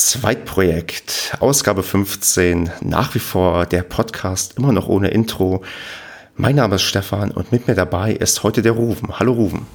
Zweitprojekt, Ausgabe 15, nach wie vor der Podcast, immer noch ohne Intro. Mein Name ist Stefan und mit mir dabei ist heute der Ruven. Hallo Ruven.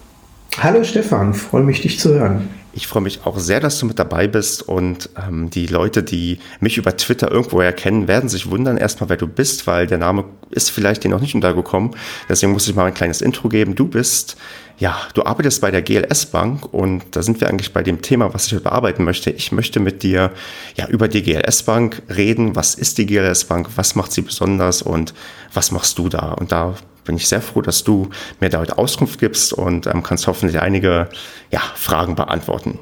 Hallo Stefan, freue mich, dich zu hören. Ich freue mich auch sehr, dass du mit dabei bist und ähm, die Leute, die mich über Twitter irgendwo erkennen, werden sich wundern erstmal, wer du bist, weil der Name ist vielleicht dir noch nicht untergekommen. Deswegen muss ich mal ein kleines Intro geben. Du bist, ja, du arbeitest bei der GLS Bank und da sind wir eigentlich bei dem Thema, was ich heute bearbeiten möchte. Ich möchte mit dir ja über die GLS Bank reden. Was ist die GLS Bank? Was macht sie besonders und was machst du da? Und da bin ich sehr froh, dass du mir da heute Auskunft gibst und ähm, kannst hoffentlich einige ja, Fragen beantworten.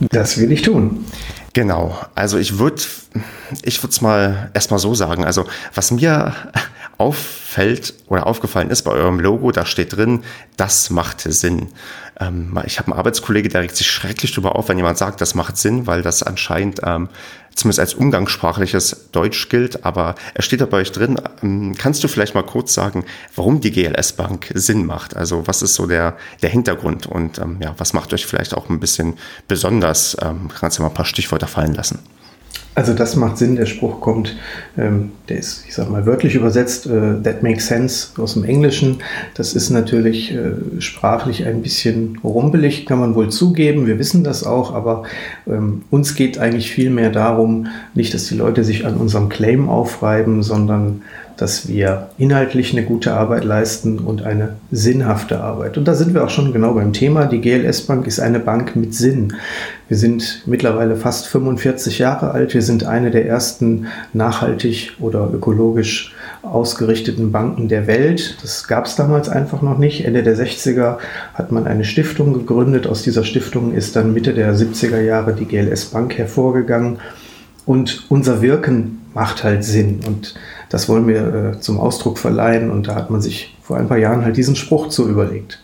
Das will ich tun. Genau, also ich würde ich würde es mal erstmal so sagen. Also was mir auffällt oder aufgefallen ist bei eurem Logo, da steht drin, das macht Sinn. Ähm, ich habe einen Arbeitskollege, der regt sich schrecklich darüber auf, wenn jemand sagt, das macht Sinn, weil das anscheinend ähm, zumindest als umgangssprachliches Deutsch gilt, aber es steht da bei euch drin. Ähm, kannst du vielleicht mal kurz sagen, warum die GLS Bank Sinn macht? Also was ist so der, der Hintergrund und ähm, ja, was macht euch vielleicht auch ein bisschen besonders? Ähm, kannst du mal ein paar Stichworte fallen lassen? Also das macht Sinn, der Spruch kommt, ähm, der ist, ich sag mal, wörtlich übersetzt, äh, that makes sense aus dem Englischen. Das ist natürlich äh, sprachlich ein bisschen rumpelig, kann man wohl zugeben, wir wissen das auch, aber ähm, uns geht eigentlich viel mehr darum, nicht, dass die Leute sich an unserem Claim aufreiben, sondern dass wir inhaltlich eine gute Arbeit leisten und eine sinnhafte Arbeit. Und da sind wir auch schon genau beim Thema. Die GLS Bank ist eine Bank mit Sinn. Wir sind mittlerweile fast 45 Jahre alt. Wir sind eine der ersten nachhaltig oder ökologisch ausgerichteten Banken der Welt. Das gab es damals einfach noch nicht. Ende der 60er hat man eine Stiftung gegründet. Aus dieser Stiftung ist dann Mitte der 70er Jahre die GLS Bank hervorgegangen. Und unser Wirken macht halt Sinn. Und das wollen wir äh, zum Ausdruck verleihen und da hat man sich vor ein paar Jahren halt diesen Spruch so überlegt.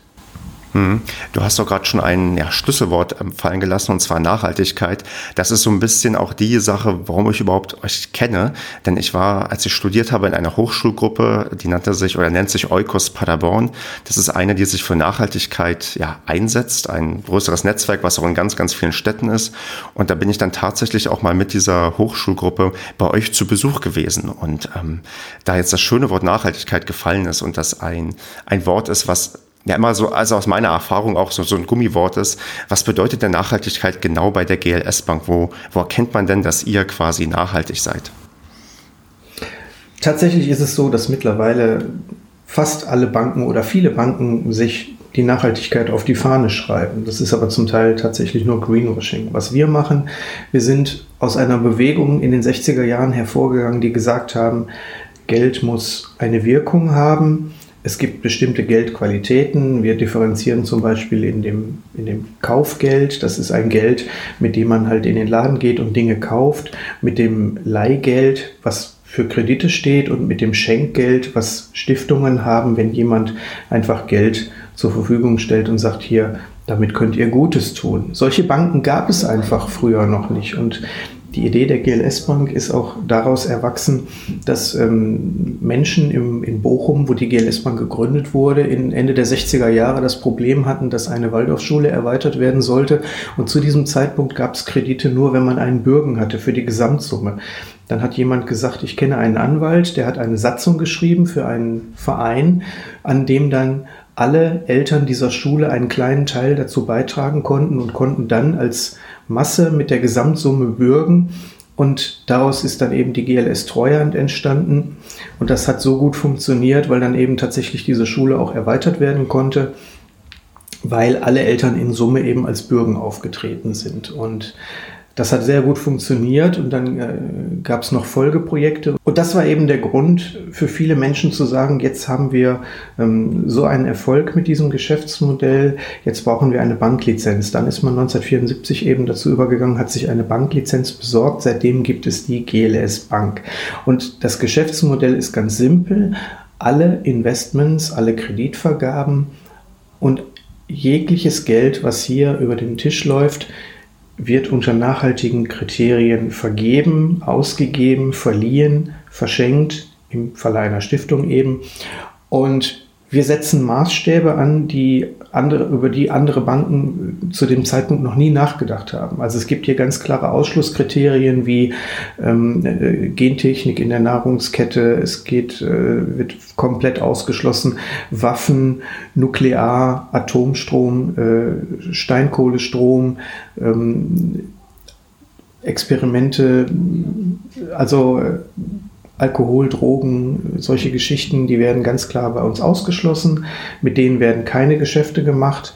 Hm. Du hast doch gerade schon ein ja, Schlüsselwort ähm, fallen gelassen, und zwar Nachhaltigkeit. Das ist so ein bisschen auch die Sache, warum ich überhaupt euch kenne. Denn ich war, als ich studiert habe, in einer Hochschulgruppe, die nannte sich oder nennt sich Eukos Paderborn. Das ist eine, die sich für Nachhaltigkeit ja, einsetzt, ein größeres Netzwerk, was auch in ganz, ganz vielen Städten ist. Und da bin ich dann tatsächlich auch mal mit dieser Hochschulgruppe bei euch zu Besuch gewesen. Und ähm, da jetzt das schöne Wort Nachhaltigkeit gefallen ist und das ein, ein Wort ist, was ja immer so, also aus meiner Erfahrung auch so, so ein Gummiwort ist. Was bedeutet denn Nachhaltigkeit genau bei der GLS Bank? Wo, wo erkennt man denn, dass ihr quasi nachhaltig seid? Tatsächlich ist es so, dass mittlerweile fast alle Banken oder viele Banken sich die Nachhaltigkeit auf die Fahne schreiben. Das ist aber zum Teil tatsächlich nur Greenwashing. Was wir machen, wir sind aus einer Bewegung in den 60er Jahren hervorgegangen, die gesagt haben, Geld muss eine Wirkung haben es gibt bestimmte Geldqualitäten. Wir differenzieren zum Beispiel in dem, in dem Kaufgeld. Das ist ein Geld, mit dem man halt in den Laden geht und Dinge kauft. Mit dem Leihgeld, was für Kredite steht und mit dem Schenkgeld, was Stiftungen haben, wenn jemand einfach Geld zur Verfügung stellt und sagt, hier, damit könnt ihr Gutes tun. Solche Banken gab es einfach früher noch nicht. Und die Idee der GLS Bank ist auch daraus erwachsen, dass ähm, Menschen im, in Bochum, wo die GLS Bank gegründet wurde, in Ende der 60er Jahre das Problem hatten, dass eine Waldorfschule erweitert werden sollte. Und zu diesem Zeitpunkt gab es Kredite nur, wenn man einen Bürgen hatte für die Gesamtsumme. Dann hat jemand gesagt, ich kenne einen Anwalt, der hat eine Satzung geschrieben für einen Verein, an dem dann alle Eltern dieser Schule einen kleinen Teil dazu beitragen konnten und konnten dann als Masse mit der Gesamtsumme bürgen. Und daraus ist dann eben die GLS Treuhand entstanden. Und das hat so gut funktioniert, weil dann eben tatsächlich diese Schule auch erweitert werden konnte, weil alle Eltern in Summe eben als Bürgen aufgetreten sind. Und das hat sehr gut funktioniert und dann äh, gab es noch Folgeprojekte. Und das war eben der Grund für viele Menschen zu sagen, jetzt haben wir ähm, so einen Erfolg mit diesem Geschäftsmodell, jetzt brauchen wir eine Banklizenz. Dann ist man 1974 eben dazu übergegangen, hat sich eine Banklizenz besorgt. Seitdem gibt es die GLS Bank. Und das Geschäftsmodell ist ganz simpel. Alle Investments, alle Kreditvergaben und jegliches Geld, was hier über den Tisch läuft, wird unter nachhaltigen Kriterien vergeben, ausgegeben, verliehen, verschenkt, im Falle einer Stiftung eben. Und wir setzen Maßstäbe an, die andere, über die andere Banken zu dem Zeitpunkt noch nie nachgedacht haben. Also es gibt hier ganz klare Ausschlusskriterien wie ähm, äh, Gentechnik in der Nahrungskette, es geht, äh, wird komplett ausgeschlossen, Waffen, Nuklear, Atomstrom, äh, Steinkohlestrom, ähm, Experimente, also äh, Alkohol, Drogen, solche Geschichten, die werden ganz klar bei uns ausgeschlossen. Mit denen werden keine Geschäfte gemacht.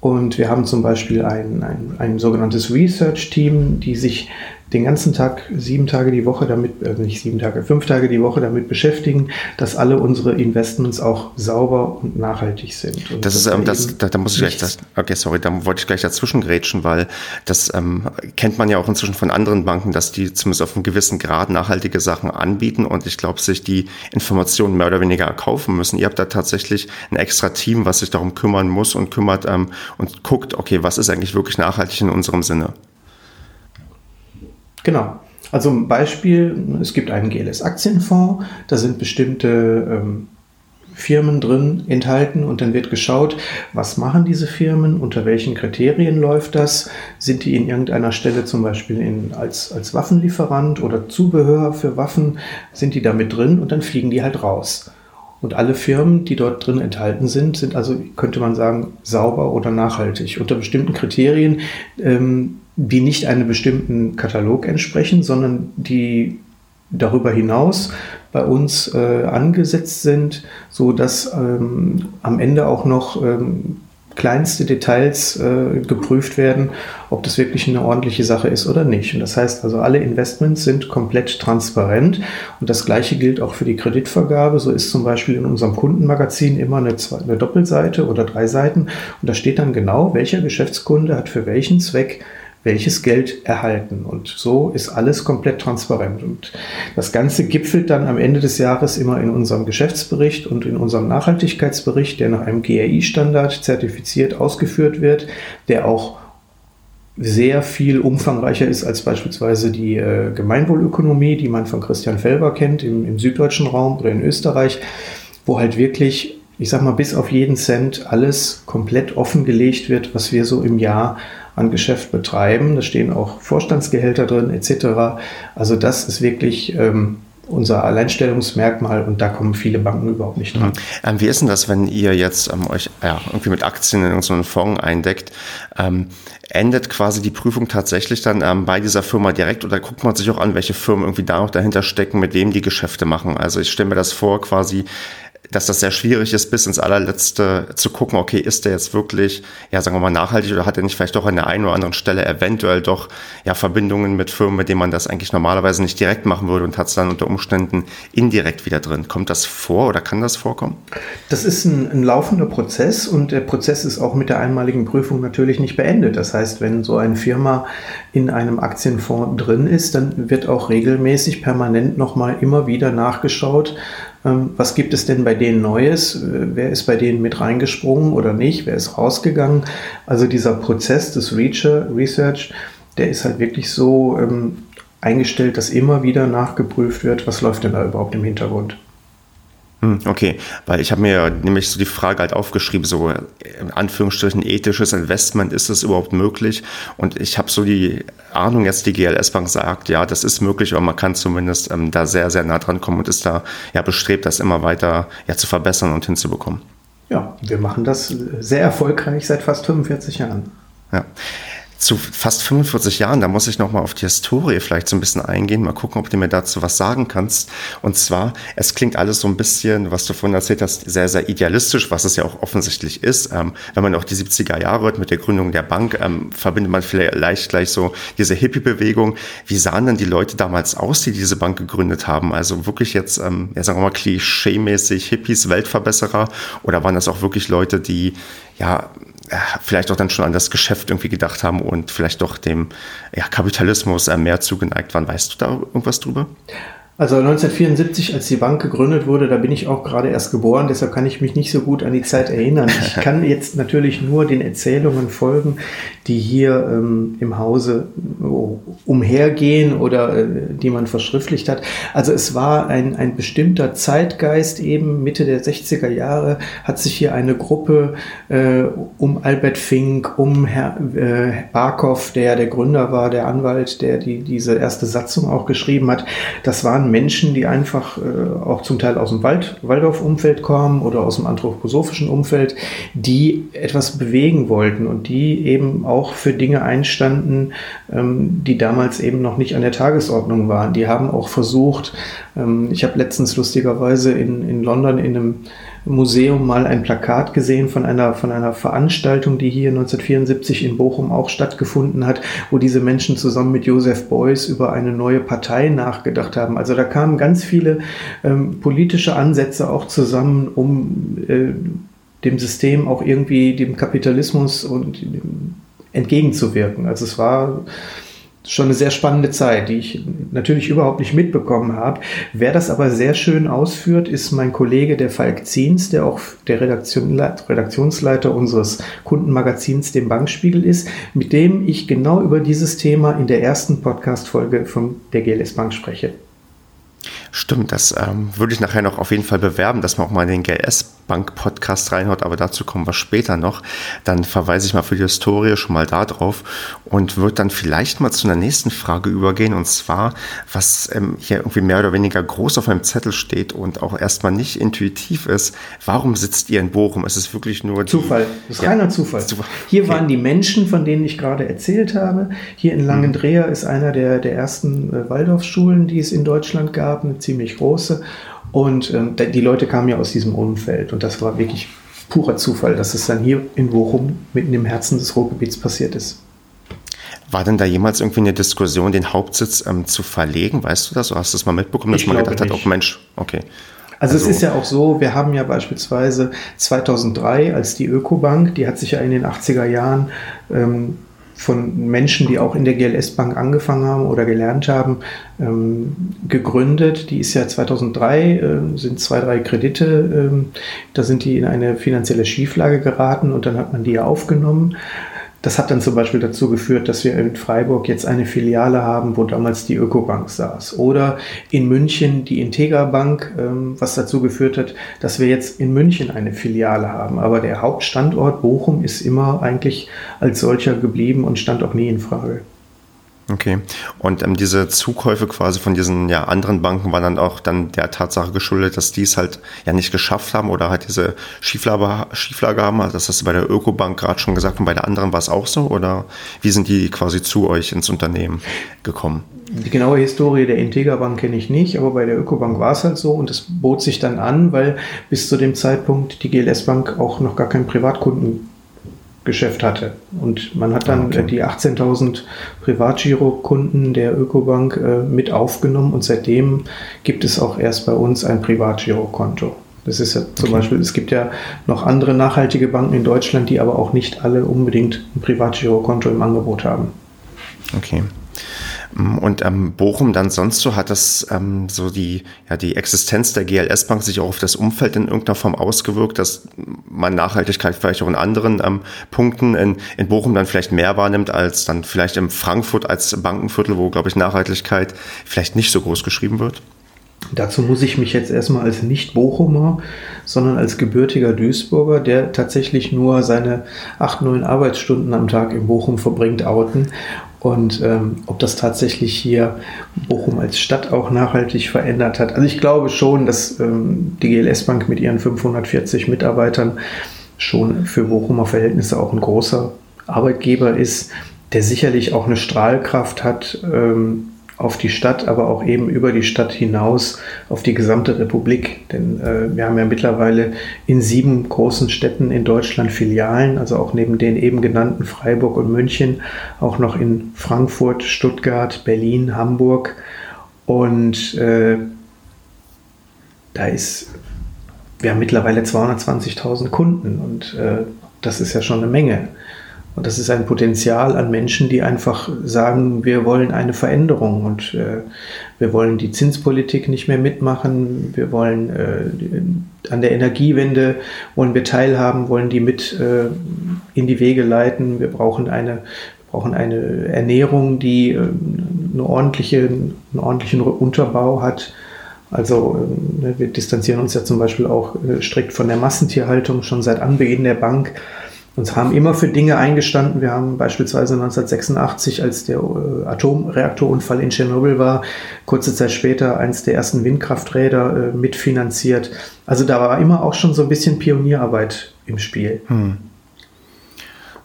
Und wir haben zum Beispiel ein, ein, ein sogenanntes Research-Team, die sich den ganzen Tag, sieben Tage die Woche damit, äh, nicht sieben Tage, fünf Tage die Woche damit beschäftigen, dass alle unsere Investments auch sauber und nachhaltig sind. Und das ist, ähm, das, da, da muss ich gleich, das, okay, sorry, da wollte ich gleich dazwischen grätschen, weil das ähm, kennt man ja auch inzwischen von anderen Banken, dass die zumindest auf einem gewissen Grad nachhaltige Sachen anbieten und ich glaube, sich die Informationen mehr oder weniger erkaufen müssen. Ihr habt da tatsächlich ein extra Team, was sich darum kümmern muss und kümmert ähm, und guckt, okay, was ist eigentlich wirklich nachhaltig in unserem Sinne? Genau. Also ein Beispiel, es gibt einen GLS-Aktienfonds, da sind bestimmte ähm, Firmen drin enthalten und dann wird geschaut, was machen diese Firmen, unter welchen Kriterien läuft das, sind die in irgendeiner Stelle zum Beispiel in, als, als Waffenlieferant oder Zubehör für Waffen, sind die da mit drin und dann fliegen die halt raus. Und alle Firmen, die dort drin enthalten sind, sind also, könnte man sagen, sauber oder nachhaltig. Unter bestimmten Kriterien ähm, die nicht einem bestimmten Katalog entsprechen, sondern die darüber hinaus bei uns äh, angesetzt sind, so dass ähm, am Ende auch noch ähm, kleinste Details äh, geprüft werden, ob das wirklich eine ordentliche Sache ist oder nicht. Und das heißt also, alle Investments sind komplett transparent und das gleiche gilt auch für die Kreditvergabe. So ist zum Beispiel in unserem Kundenmagazin immer eine, eine Doppelseite oder drei Seiten und da steht dann genau, welcher Geschäftskunde hat für welchen Zweck welches Geld erhalten. Und so ist alles komplett transparent. Und das Ganze gipfelt dann am Ende des Jahres immer in unserem Geschäftsbericht und in unserem Nachhaltigkeitsbericht, der nach einem GRI-Standard zertifiziert ausgeführt wird, der auch sehr viel umfangreicher ist als beispielsweise die äh, Gemeinwohlökonomie, die man von Christian Felber kennt im, im süddeutschen Raum oder in Österreich, wo halt wirklich, ich sag mal, bis auf jeden Cent alles komplett offengelegt wird, was wir so im Jahr an Geschäft betreiben. Da stehen auch Vorstandsgehälter drin etc. Also das ist wirklich ähm, unser Alleinstellungsmerkmal und da kommen viele Banken überhaupt nicht dran. Ähm, wie ist denn das, wenn ihr jetzt ähm, euch ja, irgendwie mit Aktien in irgendeinen Fonds eindeckt? Ähm, endet quasi die Prüfung tatsächlich dann ähm, bei dieser Firma direkt oder guckt man sich auch an, welche Firmen irgendwie da noch dahinter stecken, mit wem die Geschäfte machen? Also ich stelle mir das vor, quasi dass das sehr schwierig ist, bis ins allerletzte zu gucken, okay, ist der jetzt wirklich, ja, sagen wir mal, nachhaltig oder hat er nicht vielleicht doch an der einen oder anderen Stelle eventuell doch, ja, Verbindungen mit Firmen, mit denen man das eigentlich normalerweise nicht direkt machen würde und hat es dann unter Umständen indirekt wieder drin. Kommt das vor oder kann das vorkommen? Das ist ein, ein laufender Prozess und der Prozess ist auch mit der einmaligen Prüfung natürlich nicht beendet. Das heißt, wenn so eine Firma in einem Aktienfonds drin ist, dann wird auch regelmäßig permanent nochmal immer wieder nachgeschaut, ähm, was gibt es denn bei denen Neues? Wer ist bei denen mit reingesprungen oder nicht? Wer ist rausgegangen? Also dieser Prozess des Research, der ist halt wirklich so ähm, eingestellt, dass immer wieder nachgeprüft wird, was läuft denn da überhaupt im Hintergrund. Hm, okay, weil ich habe mir nämlich so die Frage halt aufgeschrieben, so in Anführungsstrichen ethisches Investment, ist das überhaupt möglich? Und ich habe so die Ahnung, jetzt die GLS Bank sagt, ja, das ist möglich, aber man kann zumindest ähm, da sehr, sehr nah dran kommen und ist da ja bestrebt, das immer weiter ja, zu verbessern und hinzubekommen. Ja, wir machen das sehr erfolgreich seit fast 45 Jahren. Ja zu fast 45 Jahren, da muss ich nochmal auf die Historie vielleicht so ein bisschen eingehen, mal gucken, ob du mir dazu was sagen kannst. Und zwar, es klingt alles so ein bisschen, was du vorhin erzählt hast, sehr, sehr idealistisch, was es ja auch offensichtlich ist. Ähm, wenn man auch die 70er Jahre hört mit der Gründung der Bank, ähm, verbindet man vielleicht gleich so diese Hippie-Bewegung. Wie sahen denn die Leute damals aus, die diese Bank gegründet haben? Also wirklich jetzt, ähm, ja, sagen wir mal, klischee-mäßig Hippies, Weltverbesserer? Oder waren das auch wirklich Leute, die, ja, vielleicht auch dann schon an das Geschäft irgendwie gedacht haben und vielleicht doch dem ja, Kapitalismus mehr zugeneigt waren. Weißt du da irgendwas drüber? Also 1974, als die Bank gegründet wurde, da bin ich auch gerade erst geboren, deshalb kann ich mich nicht so gut an die Zeit erinnern. Ich kann jetzt natürlich nur den Erzählungen folgen, die hier ähm, im Hause umhergehen oder äh, die man verschriftlicht hat. Also es war ein, ein bestimmter Zeitgeist eben, Mitte der 60er Jahre hat sich hier eine Gruppe äh, um Albert Fink, um Herr äh, Barkow, der der Gründer war, der Anwalt, der die, diese erste Satzung auch geschrieben hat. Das waren waren Menschen, die einfach äh, auch zum Teil aus dem Wald, Waldorf-Umfeld kommen oder aus dem anthroposophischen Umfeld, die etwas bewegen wollten und die eben auch für Dinge einstanden, ähm, die damals eben noch nicht an der Tagesordnung waren. Die haben auch versucht, ähm, ich habe letztens lustigerweise in, in London in einem Museum mal ein Plakat gesehen von einer, von einer Veranstaltung, die hier 1974 in Bochum auch stattgefunden hat, wo diese Menschen zusammen mit Joseph Beuys über eine neue Partei nachgedacht haben. Also da kamen ganz viele ähm, politische Ansätze auch zusammen, um äh, dem System auch irgendwie dem Kapitalismus und entgegenzuwirken. Also es war schon eine sehr spannende Zeit, die ich natürlich überhaupt nicht mitbekommen habe. Wer das aber sehr schön ausführt, ist mein Kollege der Falk Ziens, der auch der Redaktion, Redaktionsleiter unseres Kundenmagazins, dem Bankspiegel ist, mit dem ich genau über dieses Thema in der ersten Podcast-Folge von der GLS Bank spreche. Stimmt, das ähm, würde ich nachher noch auf jeden Fall bewerben, dass man auch mal in den GLS Bank Podcast reinhört, aber dazu kommen wir später noch. Dann verweise ich mal für die Historie schon mal da drauf und würde dann vielleicht mal zu einer nächsten Frage übergehen und zwar, was ähm, hier irgendwie mehr oder weniger groß auf meinem Zettel steht und auch erstmal nicht intuitiv ist. Warum sitzt ihr in Bochum? Es ist wirklich nur Zufall. Das ist ja, reiner Zufall. Hier okay. waren die Menschen, von denen ich gerade erzählt habe. Hier in Langendreher hm. ist einer der, der ersten äh, Waldorfschulen, die es in Deutschland gab, eine ziemlich große. Und ähm, die Leute kamen ja aus diesem Umfeld und das war wirklich purer Zufall, dass es dann hier in Bochum mitten im Herzen des Ruhrgebiets passiert ist. War denn da jemals irgendwie eine Diskussion, den Hauptsitz ähm, zu verlegen? Weißt du das? Oder hast du das mal mitbekommen, dass ich man gedacht nicht. hat, oh Mensch, okay. Also, also, es ist ja auch so, wir haben ja beispielsweise 2003, als die Ökobank, die hat sich ja in den 80er Jahren ähm, von Menschen, die auch in der GLS Bank angefangen haben oder gelernt haben, ähm, gegründet. Die ist ja 2003, äh, sind zwei, drei Kredite, ähm, da sind die in eine finanzielle Schieflage geraten und dann hat man die ja aufgenommen. Das hat dann zum Beispiel dazu geführt, dass wir in Freiburg jetzt eine Filiale haben, wo damals die Ökobank saß. Oder in München die Integra Bank, ähm, was dazu geführt hat, dass wir jetzt in München eine Filiale haben. Aber der Hauptstandort Bochum ist immer eigentlich als solcher geblieben und stand auch nie in Frage. Okay. Und ähm, diese Zukäufe quasi von diesen ja, anderen Banken waren dann auch dann der Tatsache geschuldet, dass die es halt ja nicht geschafft haben oder halt diese Schieflage, Schieflage haben. Also das hast du bei der Ökobank gerade schon gesagt und bei der anderen war es auch so? Oder wie sind die quasi zu euch ins Unternehmen gekommen? Die genaue Historie der Integra Bank kenne ich nicht, aber bei der Ökobank war es halt so und es bot sich dann an, weil bis zu dem Zeitpunkt die GLS Bank auch noch gar keinen Privatkunden Geschäft hatte. Und man hat dann ah, okay. die 18.000 Privatgirokunden der Ökobank äh, mit aufgenommen und seitdem gibt es auch erst bei uns ein Privatgirokonto. Das ist ja zum okay. Beispiel, es gibt ja noch andere nachhaltige Banken in Deutschland, die aber auch nicht alle unbedingt ein Privatgirokonto im Angebot haben. Okay. Und ähm, Bochum dann sonst so hat das ähm, so die, ja, die Existenz der GLS Bank sich auch auf das Umfeld in irgendeiner Form ausgewirkt, dass man Nachhaltigkeit vielleicht auch in anderen ähm, Punkten in, in Bochum dann vielleicht mehr wahrnimmt als dann vielleicht in Frankfurt als Bankenviertel, wo, glaube ich, Nachhaltigkeit vielleicht nicht so groß geschrieben wird? Dazu muss ich mich jetzt erstmal als nicht Bochumer, sondern als gebürtiger Duisburger, der tatsächlich nur seine acht, neun Arbeitsstunden am Tag in Bochum verbringt, outen und ähm, ob das tatsächlich hier Bochum als Stadt auch nachhaltig verändert hat. Also ich glaube schon, dass ähm, die GLS Bank mit ihren 540 Mitarbeitern schon für Bochumer Verhältnisse auch ein großer Arbeitgeber ist, der sicherlich auch eine Strahlkraft hat, ähm, auf die Stadt, aber auch eben über die Stadt hinaus auf die gesamte Republik. Denn äh, wir haben ja mittlerweile in sieben großen Städten in Deutschland Filialen, also auch neben den eben genannten Freiburg und München, auch noch in Frankfurt, Stuttgart, Berlin, Hamburg. Und äh, da ist, wir haben mittlerweile 220.000 Kunden und äh, das ist ja schon eine Menge. Und das ist ein Potenzial an Menschen, die einfach sagen, wir wollen eine Veränderung und äh, wir wollen die Zinspolitik nicht mehr mitmachen, wir wollen äh, an der Energiewende wollen wir teilhaben, wollen die mit äh, in die Wege leiten. Wir brauchen eine, brauchen eine Ernährung, die äh, eine ordentliche, einen ordentlichen Unterbau hat. Also äh, wir distanzieren uns ja zum Beispiel auch äh, strikt von der Massentierhaltung schon seit Anbeginn der Bank und haben immer für Dinge eingestanden. Wir haben beispielsweise 1986, als der äh, Atomreaktorunfall in Tschernobyl war, kurze Zeit später eins der ersten Windkrafträder äh, mitfinanziert. Also da war immer auch schon so ein bisschen Pionierarbeit im Spiel. Hm.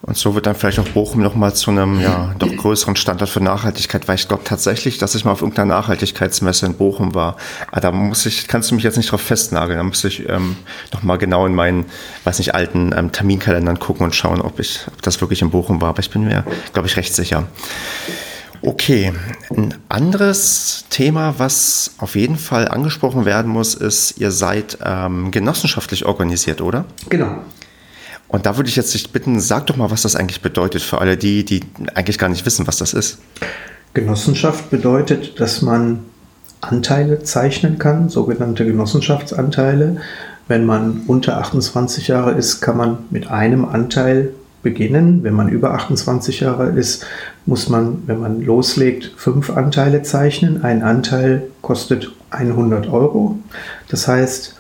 Und so wird dann vielleicht auch Bochum nochmal zu einem ja, doch größeren Standort für Nachhaltigkeit, weil ich glaube tatsächlich, dass ich mal auf irgendeiner Nachhaltigkeitsmesse in Bochum war. Aber ah, da muss ich, kannst du mich jetzt nicht drauf festnageln. Da muss ich ähm, nochmal genau in meinen, weiß nicht, alten ähm, Terminkalendern gucken und schauen, ob ich, ob das wirklich in Bochum war. Aber ich bin mir, glaube ich, recht sicher. Okay, ein anderes Thema, was auf jeden Fall angesprochen werden muss, ist, ihr seid ähm, genossenschaftlich organisiert, oder? Genau. Und da würde ich jetzt dich bitten, sag doch mal, was das eigentlich bedeutet für alle die, die eigentlich gar nicht wissen, was das ist. Genossenschaft bedeutet, dass man Anteile zeichnen kann, sogenannte Genossenschaftsanteile. Wenn man unter 28 Jahre ist, kann man mit einem Anteil beginnen. Wenn man über 28 Jahre ist, muss man, wenn man loslegt, fünf Anteile zeichnen. Ein Anteil kostet 100 Euro. Das heißt,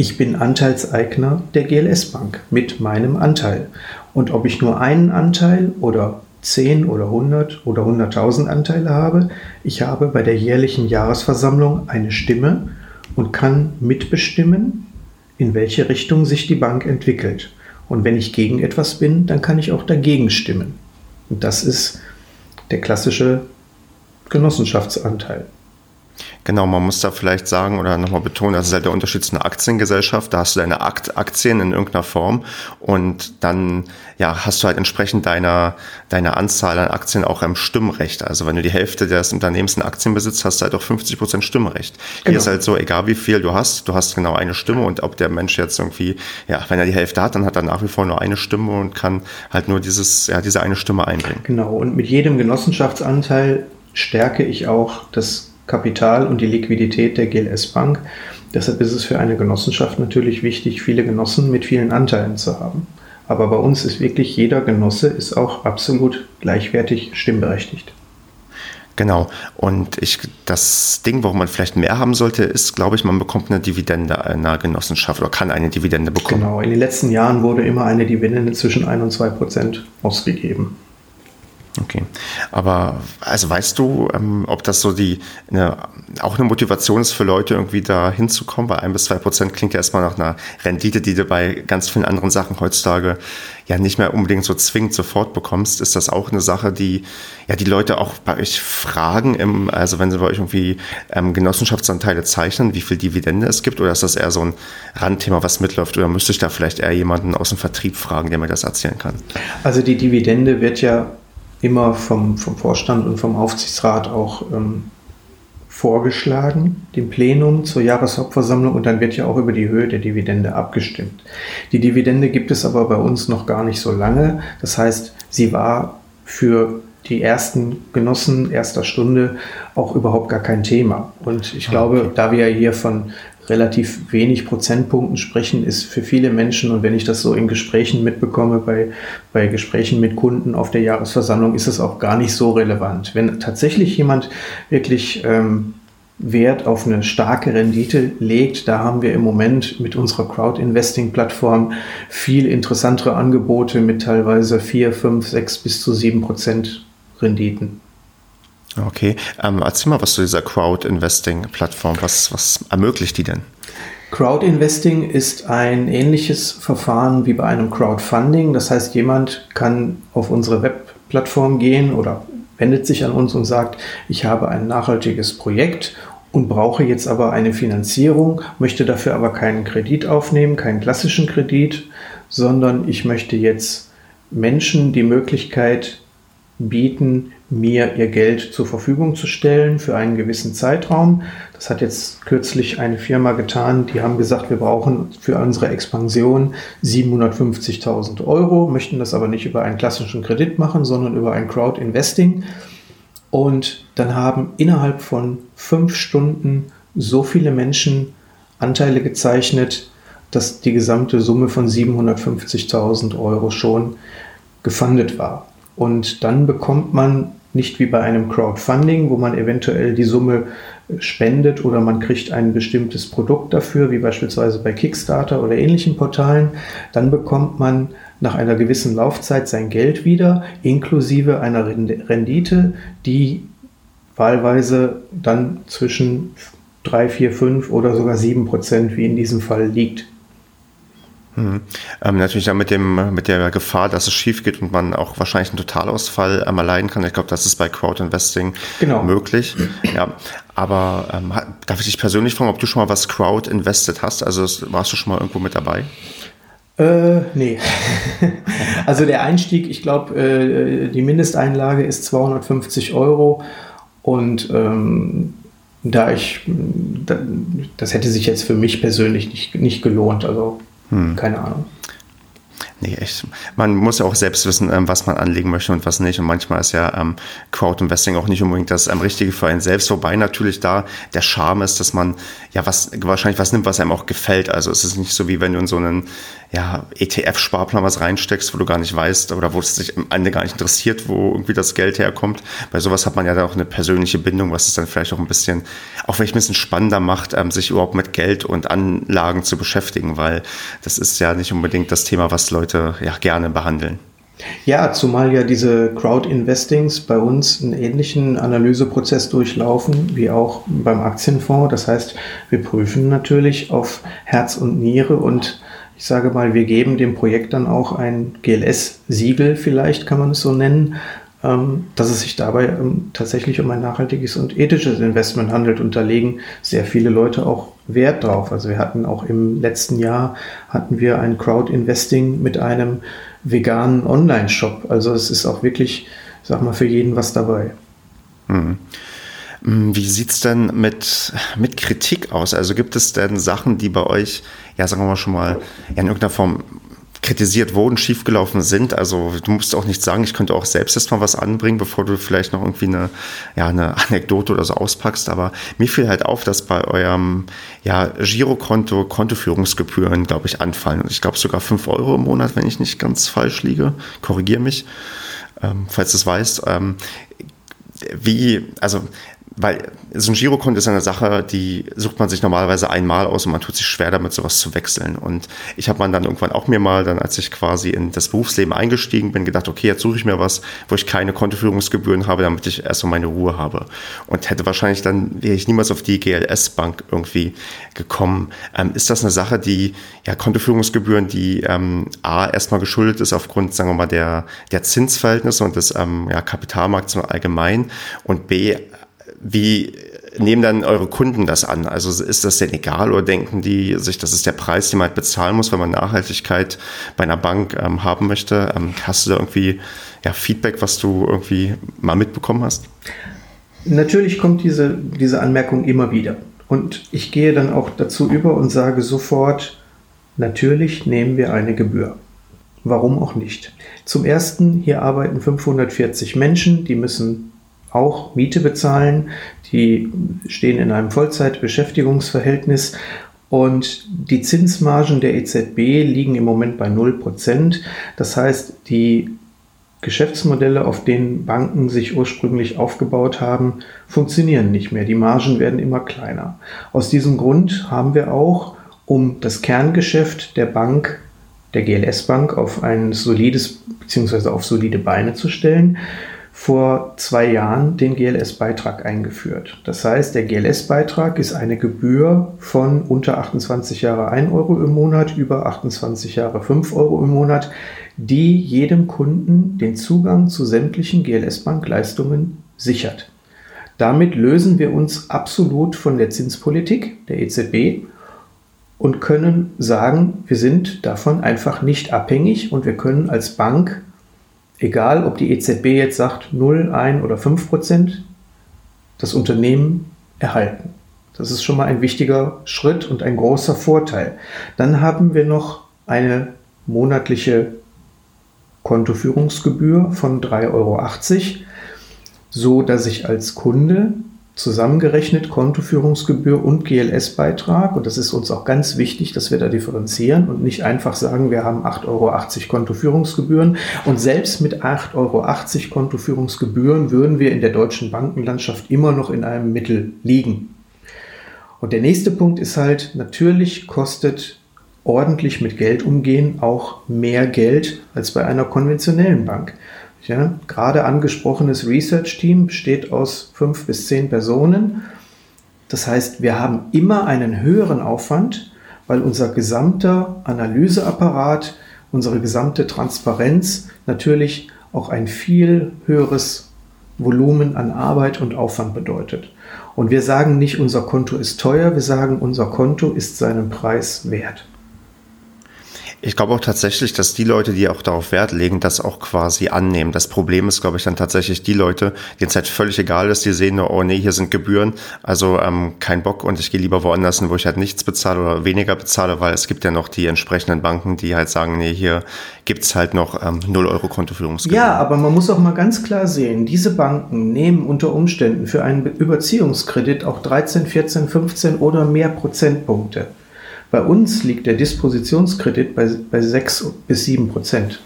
ich bin Anteilseigner der GLS Bank mit meinem Anteil. Und ob ich nur einen Anteil oder 10 oder 100 oder 100.000 Anteile habe, ich habe bei der jährlichen Jahresversammlung eine Stimme und kann mitbestimmen, in welche Richtung sich die Bank entwickelt. Und wenn ich gegen etwas bin, dann kann ich auch dagegen stimmen. Und das ist der klassische Genossenschaftsanteil. Genau, man muss da vielleicht sagen oder nochmal betonen, das ist halt der Unterschied zu einer Aktiengesellschaft. Da hast du deine Aktien in irgendeiner Form und dann ja, hast du halt entsprechend deiner, deiner Anzahl an Aktien auch im Stimmrecht. Also wenn du die Hälfte des Unternehmens in Aktien besitzt, hast du halt auch 50 Prozent Stimmrecht. Genau. Hier ist halt so, egal wie viel du hast, du hast genau eine Stimme und ob der Mensch jetzt irgendwie, ja, wenn er die Hälfte hat, dann hat er nach wie vor nur eine Stimme und kann halt nur dieses, ja, diese eine Stimme einbringen. Genau, und mit jedem Genossenschaftsanteil stärke ich auch das Kapital und die Liquidität der GLS Bank. Deshalb ist es für eine Genossenschaft natürlich wichtig, viele Genossen mit vielen Anteilen zu haben. Aber bei uns ist wirklich jeder Genosse ist auch absolut gleichwertig stimmberechtigt. Genau. Und ich, das Ding, warum man vielleicht mehr haben sollte, ist, glaube ich, man bekommt eine Dividende einer Genossenschaft oder kann eine Dividende bekommen. Genau. In den letzten Jahren wurde immer eine Dividende zwischen 1 und 2 Prozent ausgegeben. Okay. Aber also weißt du, ähm, ob das so die eine, auch eine Motivation ist für Leute, irgendwie da hinzukommen? Weil ein bis zwei Prozent klingt ja erstmal nach einer Rendite, die du bei ganz vielen anderen Sachen heutzutage ja nicht mehr unbedingt so zwingend sofort bekommst. Ist das auch eine Sache, die ja die Leute auch bei euch fragen, im, also wenn sie bei euch irgendwie ähm, Genossenschaftsanteile zeichnen, wie viel Dividende es gibt? Oder ist das eher so ein Randthema, was mitläuft? Oder müsste ich da vielleicht eher jemanden aus dem Vertrieb fragen, der mir das erzählen kann? Also die Dividende wird ja immer vom, vom Vorstand und vom Aufsichtsrat auch ähm, vorgeschlagen, dem Plenum zur Jahreshauptversammlung und dann wird ja auch über die Höhe der Dividende abgestimmt. Die Dividende gibt es aber bei uns noch gar nicht so lange. Das heißt, sie war für die ersten Genossen erster Stunde auch überhaupt gar kein Thema. Und ich ah, glaube, okay. da wir hier von relativ wenig Prozentpunkten sprechen, ist für viele Menschen, und wenn ich das so in Gesprächen mitbekomme, bei, bei Gesprächen mit Kunden auf der Jahresversammlung, ist es auch gar nicht so relevant. Wenn tatsächlich jemand wirklich ähm, Wert auf eine starke Rendite legt, da haben wir im Moment mit unserer Crowd-Investing-Plattform viel interessantere Angebote mit teilweise 4, 5, 6 bis zu 7 Prozent Renditen. Okay, ähm, erzähl mal was zu dieser Crowd-Investing-Plattform. Was, was ermöglicht die denn? Crowd-Investing ist ein ähnliches Verfahren wie bei einem Crowdfunding. Das heißt, jemand kann auf unsere Webplattform gehen oder wendet sich an uns und sagt, ich habe ein nachhaltiges Projekt und brauche jetzt aber eine Finanzierung, möchte dafür aber keinen Kredit aufnehmen, keinen klassischen Kredit, sondern ich möchte jetzt Menschen die Möglichkeit bieten, mir ihr Geld zur Verfügung zu stellen für einen gewissen Zeitraum. Das hat jetzt kürzlich eine Firma getan, die haben gesagt, wir brauchen für unsere Expansion 750.000 Euro, möchten das aber nicht über einen klassischen Kredit machen, sondern über ein Crowd Investing. Und dann haben innerhalb von fünf Stunden so viele Menschen Anteile gezeichnet, dass die gesamte Summe von 750.000 Euro schon gefundet war. Und dann bekommt man nicht wie bei einem Crowdfunding, wo man eventuell die Summe spendet oder man kriegt ein bestimmtes Produkt dafür, wie beispielsweise bei Kickstarter oder ähnlichen Portalen. Dann bekommt man nach einer gewissen Laufzeit sein Geld wieder, inklusive einer Rendite, die wahlweise dann zwischen 3, 4, 5 oder sogar 7 Prozent, wie in diesem Fall, liegt. Mhm. Ähm, natürlich dann mit, dem, mit der Gefahr, dass es schief geht und man auch wahrscheinlich einen Totalausfall ähm, erleiden kann. Ich glaube, das ist bei Crowd-Investing genau. möglich. Ja, aber ähm, darf ich dich persönlich fragen, ob du schon mal was Crowd-invested hast? Also warst du schon mal irgendwo mit dabei? Äh, nee. also der Einstieg, ich glaube, äh, die Mindesteinlage ist 250 Euro und ähm, da ich, das hätte sich jetzt für mich persönlich nicht, nicht gelohnt. Also hm. Keine Ahnung. Nee, echt. Man muss ja auch selbst wissen, ähm, was man anlegen möchte und was nicht. Und manchmal ist ja ähm, Crowd-Investing auch nicht unbedingt das ähm, Richtige für einen selbst. Wobei natürlich da der Charme ist, dass man ja was wahrscheinlich was nimmt, was einem auch gefällt. Also es ist nicht so wie wenn du in so einen ja, ETF-Sparplan was reinsteckst, wo du gar nicht weißt oder wo es dich am Ende gar nicht interessiert, wo irgendwie das Geld herkommt. Bei sowas hat man ja da auch eine persönliche Bindung, was es dann vielleicht auch ein bisschen, auch vielleicht ein bisschen spannender macht, ähm, sich überhaupt mit Geld und Anlagen zu beschäftigen, weil das ist ja nicht unbedingt das Thema, was Leute ja gerne behandeln. Ja, zumal ja diese Crowd-Investings bei uns einen ähnlichen Analyseprozess durchlaufen wie auch beim Aktienfonds. Das heißt, wir prüfen natürlich auf Herz und Niere und ich sage mal, wir geben dem Projekt dann auch ein GLS-Siegel, vielleicht kann man es so nennen, ähm, dass es sich dabei ähm, tatsächlich um ein nachhaltiges und ethisches Investment handelt. Und da legen sehr viele Leute auch Wert drauf. Also wir hatten auch im letzten Jahr hatten wir ein Crowd-Investing mit einem veganen Online-Shop. Also es ist auch wirklich, sag mal, für jeden was dabei. Mhm. Hm, wie sieht es denn mit, mit Kritik aus? Also gibt es denn Sachen, die bei euch, ja, sagen wir mal schon mal, in irgendeiner Form kritisiert wurden, schiefgelaufen sind. Also du musst auch nicht sagen, ich könnte auch selbst erst mal was anbringen, bevor du vielleicht noch irgendwie eine, ja, eine Anekdote oder so auspackst. Aber mir fiel halt auf, dass bei eurem ja, Girokonto Kontoführungsgebühren, glaube ich, anfallen. Ich glaube sogar fünf Euro im Monat, wenn ich nicht ganz falsch liege. Korrigier mich, ähm, falls du es weißt. Ähm, wie, also weil so ein Girokonto ist eine Sache, die sucht man sich normalerweise einmal aus und man tut sich schwer damit, sowas zu wechseln. Und ich habe dann irgendwann auch mir mal, dann als ich quasi in das Berufsleben eingestiegen bin, gedacht, okay, jetzt suche ich mir was, wo ich keine Kontoführungsgebühren habe, damit ich erstmal meine Ruhe habe. Und hätte wahrscheinlich dann, wäre ich niemals auf die GLS-Bank irgendwie gekommen. Ähm, ist das eine Sache, die, ja, Kontoführungsgebühren, die ähm, A, erstmal geschuldet ist aufgrund, sagen wir mal, der, der Zinsverhältnisse und des ähm, ja, Kapitalmarkts allgemein und B, wie nehmen dann eure Kunden das an? Also ist das denn egal oder denken die sich, das ist der Preis, den man halt bezahlen muss, wenn man Nachhaltigkeit bei einer Bank ähm, haben möchte? Ähm, hast du da irgendwie ja, Feedback, was du irgendwie mal mitbekommen hast? Natürlich kommt diese, diese Anmerkung immer wieder. Und ich gehe dann auch dazu über und sage sofort, natürlich nehmen wir eine Gebühr. Warum auch nicht? Zum Ersten, hier arbeiten 540 Menschen, die müssen auch Miete bezahlen. Die stehen in einem Vollzeitbeschäftigungsverhältnis und die Zinsmargen der EZB liegen im Moment bei 0%. Das heißt, die Geschäftsmodelle, auf denen Banken sich ursprünglich aufgebaut haben, funktionieren nicht mehr. Die Margen werden immer kleiner. Aus diesem Grund haben wir auch, um das Kerngeschäft der Bank, der GLS Bank, auf ein solides bzw. auf solide Beine zu stellen, vor zwei Jahren den GLS-Beitrag eingeführt. Das heißt, der GLS-Beitrag ist eine Gebühr von unter 28 Jahre 1 Euro im Monat, über 28 Jahre 5 Euro im Monat, die jedem Kunden den Zugang zu sämtlichen GLS-Bankleistungen sichert. Damit lösen wir uns absolut von der Zinspolitik der EZB und können sagen, wir sind davon einfach nicht abhängig und wir können als Bank egal ob die EZB jetzt sagt 0, 1 oder 5 Prozent, das Unternehmen erhalten. Das ist schon mal ein wichtiger Schritt und ein großer Vorteil. Dann haben wir noch eine monatliche Kontoführungsgebühr von 3,80 Euro, so dass ich als Kunde zusammengerechnet Kontoführungsgebühr und GLS-Beitrag. Und das ist uns auch ganz wichtig, dass wir da differenzieren und nicht einfach sagen, wir haben 8,80 Euro Kontoführungsgebühren. Und selbst mit 8,80 Euro Kontoführungsgebühren würden wir in der deutschen Bankenlandschaft immer noch in einem Mittel liegen. Und der nächste Punkt ist halt, natürlich kostet ordentlich mit Geld umgehen auch mehr Geld als bei einer konventionellen Bank. Ja, gerade angesprochenes Research-Team besteht aus fünf bis zehn Personen. Das heißt, wir haben immer einen höheren Aufwand, weil unser gesamter Analyseapparat, unsere gesamte Transparenz natürlich auch ein viel höheres Volumen an Arbeit und Aufwand bedeutet. Und wir sagen nicht, unser Konto ist teuer, wir sagen, unser Konto ist seinen Preis wert. Ich glaube auch tatsächlich, dass die Leute, die auch darauf Wert legen, das auch quasi annehmen. Das Problem ist, glaube ich, dann tatsächlich die Leute, denen es halt völlig egal ist, die sehen nur, oh nee, hier sind Gebühren, also ähm, kein Bock und ich gehe lieber woanders hin, wo ich halt nichts bezahle oder weniger bezahle, weil es gibt ja noch die entsprechenden Banken, die halt sagen, nee, hier gibt's halt noch ähm, 0 Euro Kontoführungsgebühren. Ja, aber man muss auch mal ganz klar sehen, diese Banken nehmen unter Umständen für einen Überziehungskredit auch 13, 14, 15 oder mehr Prozentpunkte. Bei uns liegt der Dispositionskredit bei, bei 6 bis 7 Prozent.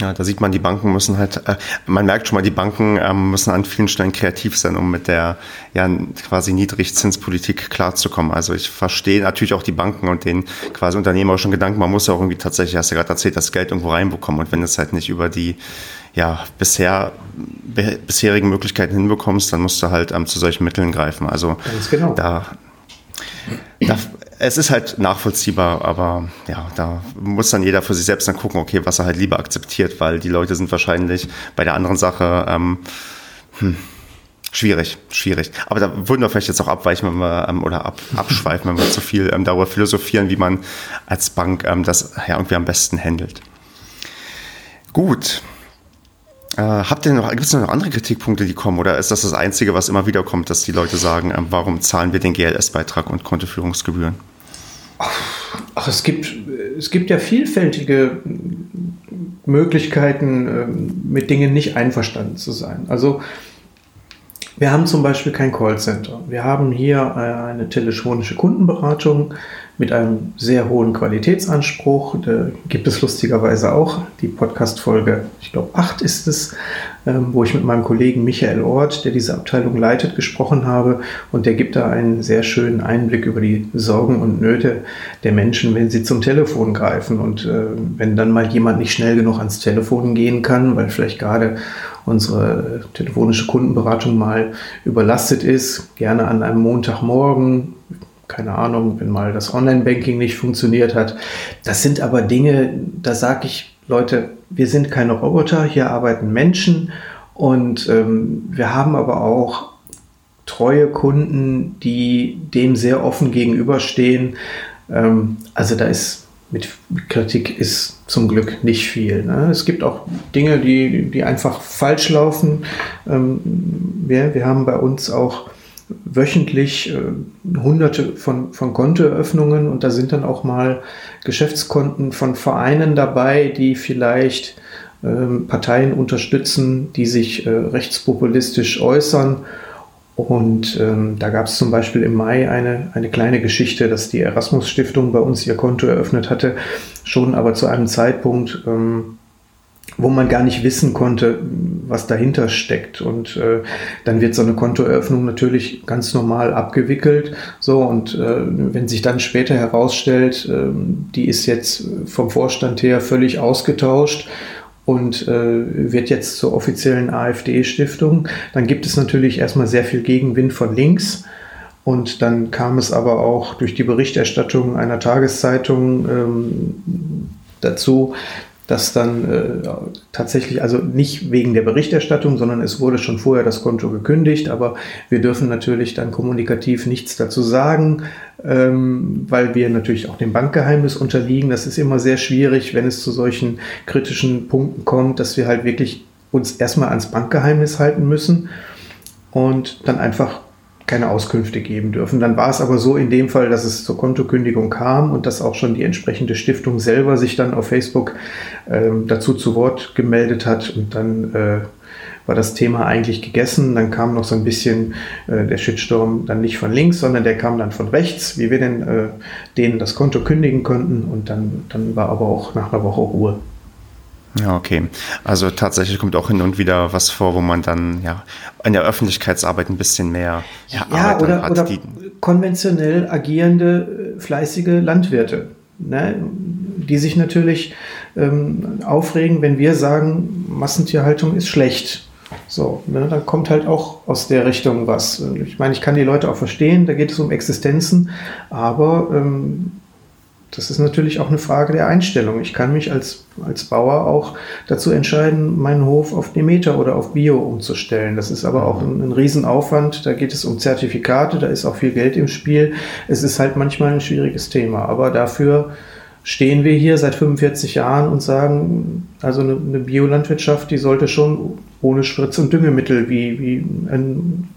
Ja, da sieht man, die Banken müssen halt, äh, man merkt schon mal, die Banken ähm, müssen an vielen Stellen kreativ sein, um mit der ja quasi Niedrigzinspolitik klarzukommen. Also ich verstehe natürlich auch die Banken und den quasi unternehmerischen Gedanken. Man muss ja auch irgendwie tatsächlich, hast du ja gerade erzählt, das Geld irgendwo reinbekommen. Und wenn es halt nicht über die ja, bisher, bisherigen Möglichkeiten hinbekommst, dann musst du halt ähm, zu solchen Mitteln greifen. Also genau. da, es ist halt nachvollziehbar, aber ja, da muss dann jeder für sich selbst dann gucken, okay, was er halt lieber akzeptiert, weil die Leute sind wahrscheinlich bei der anderen Sache ähm, hm, schwierig, schwierig. Aber da würden wir vielleicht jetzt auch abweichen, wenn wir ähm, oder ab, abschweifen, wenn wir zu viel ähm, darüber philosophieren, wie man als Bank ähm, das ja irgendwie am besten handelt. Gut. Äh, habt ihr noch, gibt es noch andere Kritikpunkte, die kommen, oder ist das das Einzige, was immer wieder kommt, dass die Leute sagen, äh, warum zahlen wir den GLS-Beitrag und Kontoführungsgebühren? Ach, es gibt, es gibt ja vielfältige Möglichkeiten, ähm, mit Dingen nicht einverstanden zu sein. Also wir haben zum Beispiel kein Callcenter. Wir haben hier äh, eine telefonische Kundenberatung mit einem sehr hohen Qualitätsanspruch. Da gibt es lustigerweise auch die Podcast-Folge, ich glaube 8 ist es, ähm, wo ich mit meinem Kollegen Michael Ort, der diese Abteilung leitet, gesprochen habe. Und der gibt da einen sehr schönen Einblick über die Sorgen und Nöte der Menschen, wenn sie zum Telefon greifen. Und äh, wenn dann mal jemand nicht schnell genug ans Telefon gehen kann, weil vielleicht gerade unsere telefonische Kundenberatung mal überlastet ist, gerne an einem Montagmorgen keine Ahnung, wenn mal das Online-Banking nicht funktioniert hat. Das sind aber Dinge, da sage ich, Leute, wir sind keine Roboter, hier arbeiten Menschen und ähm, wir haben aber auch treue Kunden, die dem sehr offen gegenüberstehen. Ähm, also da ist mit Kritik ist zum Glück nicht viel. Ne? Es gibt auch Dinge, die, die einfach falsch laufen. Ähm, wir, wir haben bei uns auch wöchentlich äh, hunderte von, von Kontoeröffnungen und da sind dann auch mal Geschäftskonten von Vereinen dabei, die vielleicht ähm, Parteien unterstützen, die sich äh, rechtspopulistisch äußern. Und ähm, da gab es zum Beispiel im Mai eine, eine kleine Geschichte, dass die Erasmus Stiftung bei uns ihr Konto eröffnet hatte, schon aber zu einem Zeitpunkt, ähm, wo man gar nicht wissen konnte, was dahinter steckt. Und äh, dann wird so eine Kontoeröffnung natürlich ganz normal abgewickelt. So, und äh, wenn sich dann später herausstellt, äh, die ist jetzt vom Vorstand her völlig ausgetauscht und äh, wird jetzt zur offiziellen AfD-Stiftung, dann gibt es natürlich erstmal sehr viel Gegenwind von links. Und dann kam es aber auch durch die Berichterstattung einer Tageszeitung ähm, dazu, dass dann äh, tatsächlich, also nicht wegen der Berichterstattung, sondern es wurde schon vorher das Konto gekündigt, aber wir dürfen natürlich dann kommunikativ nichts dazu sagen, ähm, weil wir natürlich auch dem Bankgeheimnis unterliegen. Das ist immer sehr schwierig, wenn es zu solchen kritischen Punkten kommt, dass wir halt wirklich uns erstmal ans Bankgeheimnis halten müssen und dann einfach keine Auskünfte geben dürfen. Dann war es aber so in dem Fall, dass es zur Kontokündigung kam und dass auch schon die entsprechende Stiftung selber sich dann auf Facebook ähm, dazu zu Wort gemeldet hat und dann äh, war das Thema eigentlich gegessen. Dann kam noch so ein bisschen äh, der Shitstorm dann nicht von links, sondern der kam dann von rechts, wie wir denn äh, denen das Konto kündigen konnten und dann, dann war aber auch nach einer Woche Ruhe. Ja, okay. Also tatsächlich kommt auch hin und wieder was vor, wo man dann ja in der Öffentlichkeitsarbeit ein bisschen mehr ja, ja oder, hat. Oder konventionell agierende, äh, fleißige Landwirte, ne, die sich natürlich ähm, aufregen, wenn wir sagen, Massentierhaltung ist schlecht. So, ne, dann kommt halt auch aus der Richtung was. Ich meine, ich kann die Leute auch verstehen, da geht es um Existenzen, aber ähm, das ist natürlich auch eine Frage der Einstellung. Ich kann mich als, als Bauer auch dazu entscheiden, meinen Hof auf Demeter oder auf Bio umzustellen. Das ist aber auch ein, ein Riesenaufwand. Da geht es um Zertifikate, da ist auch viel Geld im Spiel. Es ist halt manchmal ein schwieriges Thema. Aber dafür stehen wir hier seit 45 Jahren und sagen, also eine, eine Biolandwirtschaft, die sollte schon ohne Spritz- und Düngemittel wie, wie ein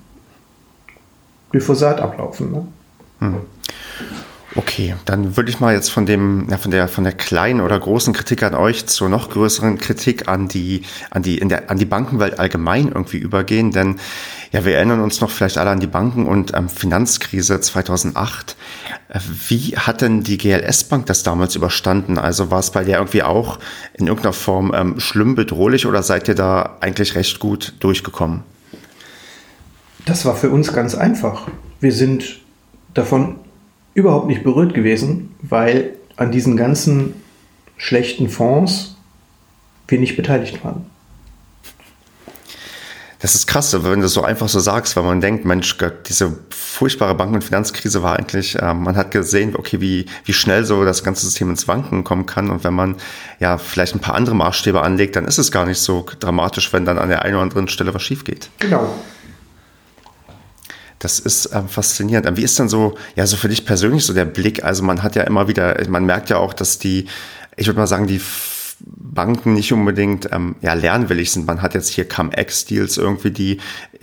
Glyphosat ablaufen. Ne? Hm. Okay, dann würde ich mal jetzt von dem, ja, von der, von der kleinen oder großen Kritik an euch zur noch größeren Kritik an die, an die, in der, an die Bankenwelt allgemein irgendwie übergehen, denn ja, wir erinnern uns noch vielleicht alle an die Banken- und ähm, Finanzkrise 2008. Äh, wie hat denn die GLS Bank das damals überstanden? Also war es bei der irgendwie auch in irgendeiner Form ähm, schlimm bedrohlich oder seid ihr da eigentlich recht gut durchgekommen? Das war für uns ganz einfach. Wir sind davon überhaupt nicht berührt gewesen, weil an diesen ganzen schlechten Fonds wir nicht beteiligt waren. Das ist krass, wenn du so einfach so sagst, weil man denkt, Mensch, diese furchtbare Banken- und Finanzkrise war eigentlich, äh, man hat gesehen, okay, wie, wie schnell so das ganze System ins Wanken kommen kann. Und wenn man ja vielleicht ein paar andere Maßstäbe anlegt, dann ist es gar nicht so dramatisch, wenn dann an der einen oder anderen Stelle was schief geht. Genau. Das ist ähm, faszinierend. Ähm, wie ist denn so, ja, so für dich persönlich so der Blick? Also man hat ja immer wieder, man merkt ja auch, dass die, ich würde mal sagen, die Banken nicht unbedingt ähm, ja, lernwillig sind. Man hat jetzt hier Come-Ex-Deals irgendwie, die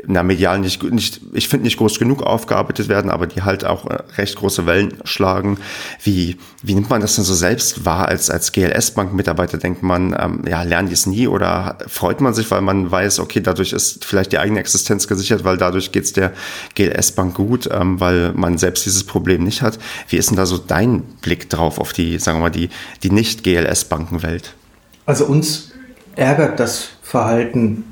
in der medial nicht, nicht ich finde, nicht groß genug aufgearbeitet werden, aber die halt auch äh, recht große Wellen schlagen. Wie, wie nimmt man das denn so selbst wahr als, als GLS-Bank-Mitarbeiter? Denkt man, ähm, ja, lernen die es nie oder freut man sich, weil man weiß, okay, dadurch ist vielleicht die eigene Existenz gesichert, weil dadurch geht es der GLS-Bank gut, ähm, weil man selbst dieses Problem nicht hat. Wie ist denn da so dein Blick drauf auf die, sagen wir mal, die, die Nicht-GLS-Bankenwelt? Also uns ärgert das Verhalten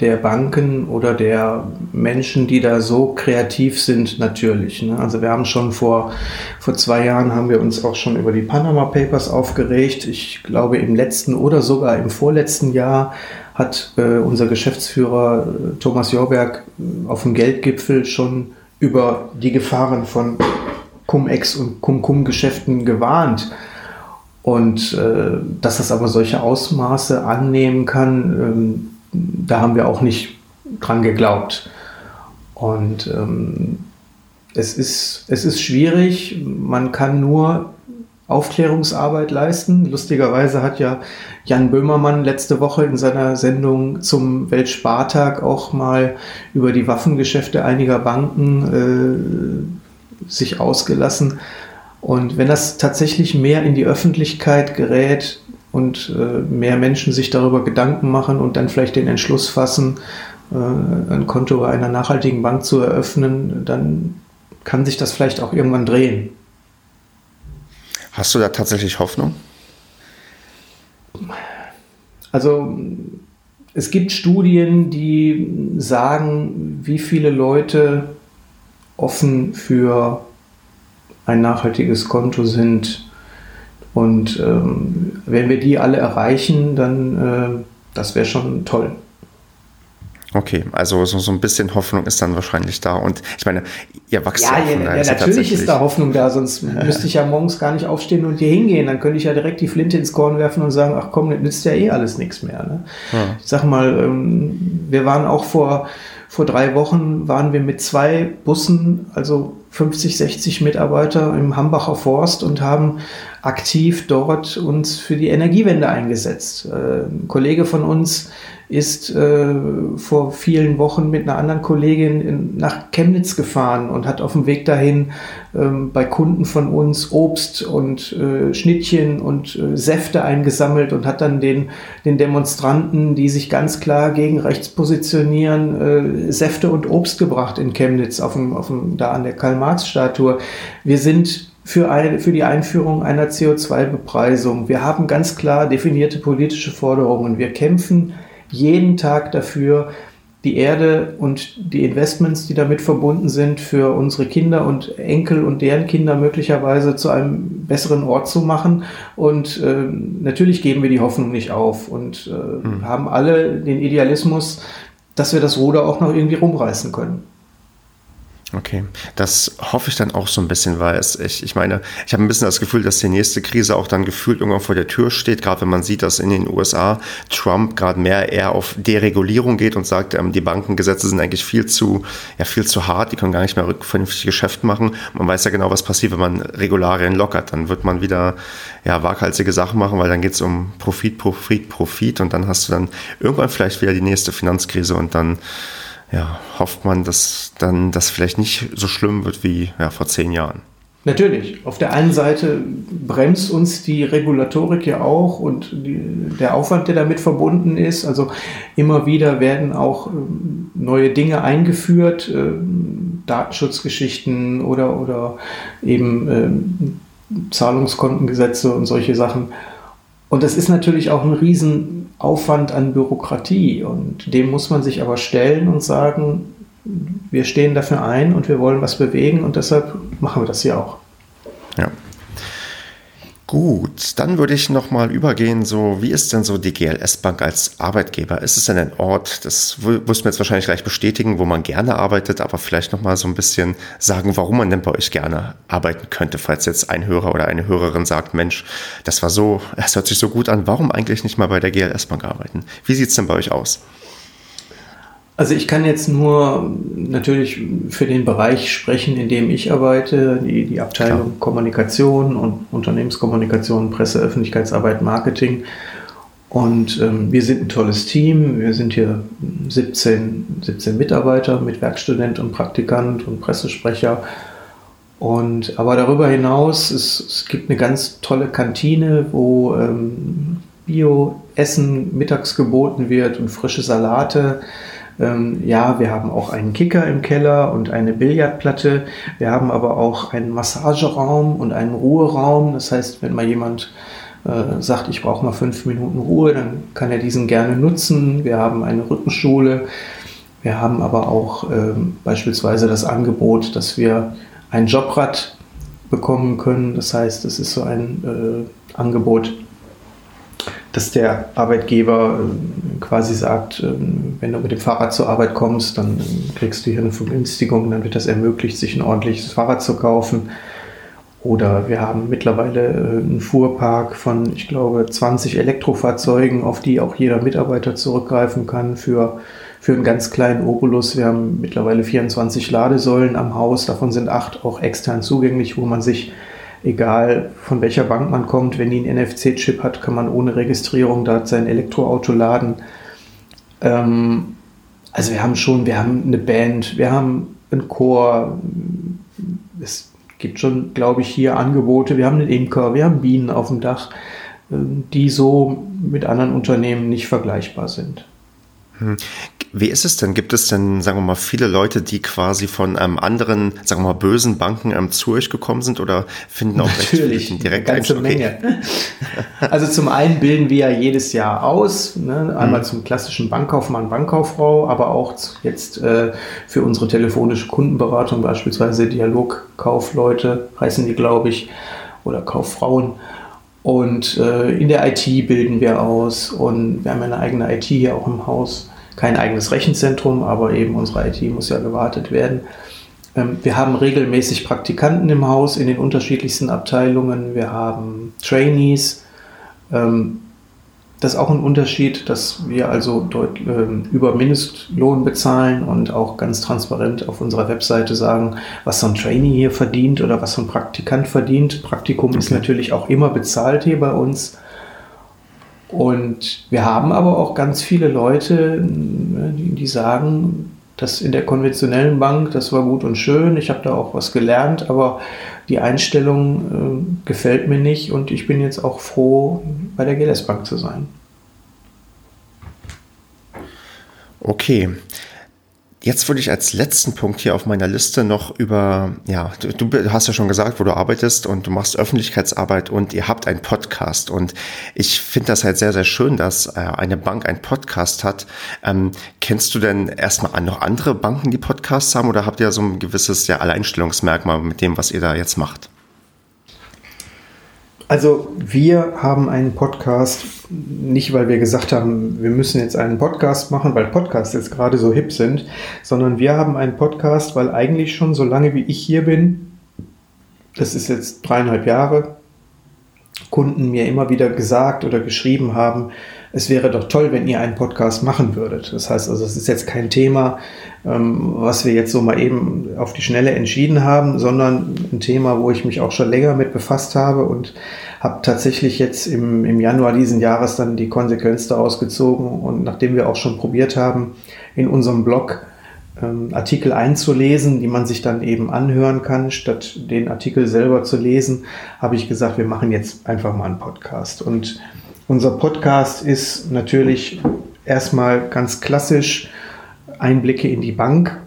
der Banken oder der Menschen, die da so kreativ sind, natürlich. Ne? Also wir haben schon vor, vor zwei Jahren haben wir uns auch schon über die Panama Papers aufgeregt. Ich glaube im letzten oder sogar im vorletzten Jahr hat äh, unser Geschäftsführer äh, Thomas Jorberg äh, auf dem Geldgipfel schon über die Gefahren von Cum-Ex und Cum-Cum-Geschäften gewarnt. Und äh, dass das aber solche Ausmaße annehmen kann, ähm, da haben wir auch nicht dran geglaubt. Und ähm, es, ist, es ist schwierig, man kann nur Aufklärungsarbeit leisten. Lustigerweise hat ja Jan Böhmermann letzte Woche in seiner Sendung zum Weltspartag auch mal über die Waffengeschäfte einiger Banken äh, sich ausgelassen. Und wenn das tatsächlich mehr in die Öffentlichkeit gerät und äh, mehr Menschen sich darüber Gedanken machen und dann vielleicht den Entschluss fassen, äh, ein Konto bei einer nachhaltigen Bank zu eröffnen, dann kann sich das vielleicht auch irgendwann drehen. Hast du da tatsächlich Hoffnung? Also es gibt Studien, die sagen, wie viele Leute offen für ein nachhaltiges Konto sind. Und ähm, wenn wir die alle erreichen, dann äh, das wäre schon toll. Okay, also so, so ein bisschen Hoffnung ist dann wahrscheinlich da. Und ich meine, ihr wachst ja, ja, ja, ja natürlich ist da Hoffnung da, sonst müsste ich ja morgens gar nicht aufstehen und hier hingehen. Dann könnte ich ja direkt die Flinte ins Korn werfen und sagen, ach komm, das nützt ja eh alles nichts mehr. Ne? Ja. Ich sag mal, ähm, wir waren auch vor, vor drei Wochen, waren wir mit zwei Bussen, also 50, 60 Mitarbeiter im Hambacher Forst und haben aktiv dort uns für die Energiewende eingesetzt. Äh, ein Kollege von uns ist äh, vor vielen Wochen mit einer anderen Kollegin in, nach Chemnitz gefahren und hat auf dem Weg dahin ähm, bei Kunden von uns Obst und äh, Schnittchen und äh, Säfte eingesammelt und hat dann den, den Demonstranten, die sich ganz klar gegen rechts positionieren, äh, Säfte und Obst gebracht in Chemnitz, auf dem, auf dem, da an der Karl-Marx-Statue. Wir sind für, ein, für die Einführung einer CO2-Bepreisung. Wir haben ganz klar definierte politische Forderungen. Wir kämpfen jeden Tag dafür, die Erde und die Investments, die damit verbunden sind, für unsere Kinder und Enkel und deren Kinder möglicherweise zu einem besseren Ort zu machen. Und äh, natürlich geben wir die Hoffnung nicht auf und äh, hm. haben alle den Idealismus, dass wir das Ruder auch noch irgendwie rumreißen können. Okay, das hoffe ich dann auch so ein bisschen, weil es, ich, ich meine, ich habe ein bisschen das Gefühl, dass die nächste Krise auch dann gefühlt irgendwann vor der Tür steht, gerade wenn man sieht, dass in den USA Trump gerade mehr eher auf Deregulierung geht und sagt, ähm, die Bankengesetze sind eigentlich viel zu, ja, viel zu hart, die können gar nicht mehr vernünftig Geschäft machen. Man weiß ja genau, was passiert, wenn man Regularien lockert. Dann wird man wieder ja, waghalsige Sachen machen, weil dann geht es um Profit, Profit, Profit und dann hast du dann irgendwann vielleicht wieder die nächste Finanzkrise und dann ja, hofft man, dass dann das vielleicht nicht so schlimm wird wie ja, vor zehn Jahren. Natürlich. Auf der einen Seite bremst uns die Regulatorik ja auch und die, der Aufwand, der damit verbunden ist. Also immer wieder werden auch ähm, neue Dinge eingeführt, äh, Datenschutzgeschichten oder, oder eben äh, Zahlungskontengesetze und solche Sachen. Und das ist natürlich auch ein Riesenaufwand an Bürokratie. Und dem muss man sich aber stellen und sagen, wir stehen dafür ein und wir wollen was bewegen und deshalb machen wir das hier auch. Gut, dann würde ich nochmal übergehen, so wie ist denn so die GLS Bank als Arbeitgeber? Ist es denn ein Ort, das wirst du mir jetzt wahrscheinlich gleich bestätigen, wo man gerne arbeitet, aber vielleicht nochmal so ein bisschen sagen, warum man denn bei euch gerne arbeiten könnte, falls jetzt ein Hörer oder eine Hörerin sagt, Mensch, das war so, es hört sich so gut an, warum eigentlich nicht mal bei der GLS Bank arbeiten? Wie sieht es denn bei euch aus? Also ich kann jetzt nur natürlich für den Bereich sprechen, in dem ich arbeite, die, die Abteilung Klar. Kommunikation und Unternehmenskommunikation, Presse, Öffentlichkeitsarbeit, Marketing. Und ähm, wir sind ein tolles Team. Wir sind hier 17, 17 Mitarbeiter mit Werkstudent und Praktikant und Pressesprecher. Und aber darüber hinaus, es, es gibt eine ganz tolle Kantine, wo ähm, Bio-Essen mittags geboten wird und frische Salate. Ähm, ja, wir haben auch einen Kicker im Keller und eine Billardplatte. Wir haben aber auch einen Massageraum und einen Ruheraum. Das heißt, wenn mal jemand äh, sagt, ich brauche mal fünf Minuten Ruhe, dann kann er diesen gerne nutzen. Wir haben eine Rückenschule. Wir haben aber auch äh, beispielsweise das Angebot, dass wir ein Jobrad bekommen können. Das heißt, es ist so ein äh, Angebot, dass der Arbeitgeber äh, quasi sagt, ähm, wenn du mit dem Fahrrad zur Arbeit kommst, dann kriegst du hier eine Vergünstigung, dann wird das ermöglicht, sich ein ordentliches Fahrrad zu kaufen. Oder wir haben mittlerweile äh, einen Fuhrpark von, ich glaube, 20 Elektrofahrzeugen, auf die auch jeder Mitarbeiter zurückgreifen kann für, für einen ganz kleinen Obolus. Wir haben mittlerweile 24 Ladesäulen am Haus, davon sind acht auch extern zugänglich, wo man sich egal von welcher Bank man kommt, wenn die einen NFC-Chip hat, kann man ohne Registrierung da sein Elektroauto laden. Ähm, also wir haben schon, wir haben eine Band, wir haben einen Chor, es gibt schon, glaube ich, hier Angebote, wir haben einen Imker, wir haben Bienen auf dem Dach, ähm, die so mit anderen Unternehmen nicht vergleichbar sind. Hm. Wie ist es denn? Gibt es denn, sagen wir mal, viele Leute, die quasi von ähm, anderen, sagen wir mal, bösen Banken ähm, zu euch gekommen sind oder finden auch Natürlich, recht direkt eine ganze Menge. also zum einen bilden wir ja jedes Jahr aus, ne? einmal hm. zum klassischen Bankkaufmann, Bankkauffrau, aber auch jetzt äh, für unsere telefonische Kundenberatung beispielsweise Dialogkaufleute heißen die, glaube ich, oder Kauffrauen. Und äh, in der IT bilden wir aus und wir haben eine eigene IT hier auch im Haus kein eigenes Rechenzentrum, aber eben unsere IT muss ja gewartet werden. Ähm, wir haben regelmäßig Praktikanten im Haus in den unterschiedlichsten Abteilungen. Wir haben Trainees. Ähm, das ist auch ein Unterschied, dass wir also deut, äh, über Mindestlohn bezahlen und auch ganz transparent auf unserer Webseite sagen, was so ein Trainee hier verdient oder was so ein Praktikant verdient. Praktikum okay. ist natürlich auch immer bezahlt hier bei uns. Und wir haben aber auch ganz viele Leute, die, die sagen, das in der konventionellen Bank, das war gut und schön, ich habe da auch was gelernt, aber die Einstellung äh, gefällt mir nicht und ich bin jetzt auch froh, bei der GLS Bank zu sein. Okay. Jetzt würde ich als letzten Punkt hier auf meiner Liste noch über, ja, du, du, hast ja schon gesagt, wo du arbeitest und du machst Öffentlichkeitsarbeit und ihr habt einen Podcast. Und ich finde das halt sehr, sehr schön, dass äh, eine Bank einen Podcast hat. Ähm, kennst du denn erstmal noch andere Banken, die Podcasts haben oder habt ihr so ein gewisses ja, Alleinstellungsmerkmal mit dem, was ihr da jetzt macht? Also wir haben einen Podcast, nicht weil wir gesagt haben, wir müssen jetzt einen Podcast machen, weil Podcasts jetzt gerade so hip sind, sondern wir haben einen Podcast, weil eigentlich schon so lange wie ich hier bin, das ist jetzt dreieinhalb Jahre, Kunden mir immer wieder gesagt oder geschrieben haben, es wäre doch toll, wenn ihr einen Podcast machen würdet. Das heißt also, es ist jetzt kein Thema, ähm, was wir jetzt so mal eben auf die Schnelle entschieden haben, sondern ein Thema, wo ich mich auch schon länger mit befasst habe und habe tatsächlich jetzt im, im Januar diesen Jahres dann die Konsequenz daraus gezogen und nachdem wir auch schon probiert haben, in unserem Blog ähm, Artikel einzulesen, die man sich dann eben anhören kann, statt den Artikel selber zu lesen, habe ich gesagt, wir machen jetzt einfach mal einen Podcast. Und unser Podcast ist natürlich erstmal ganz klassisch Einblicke in die Bank.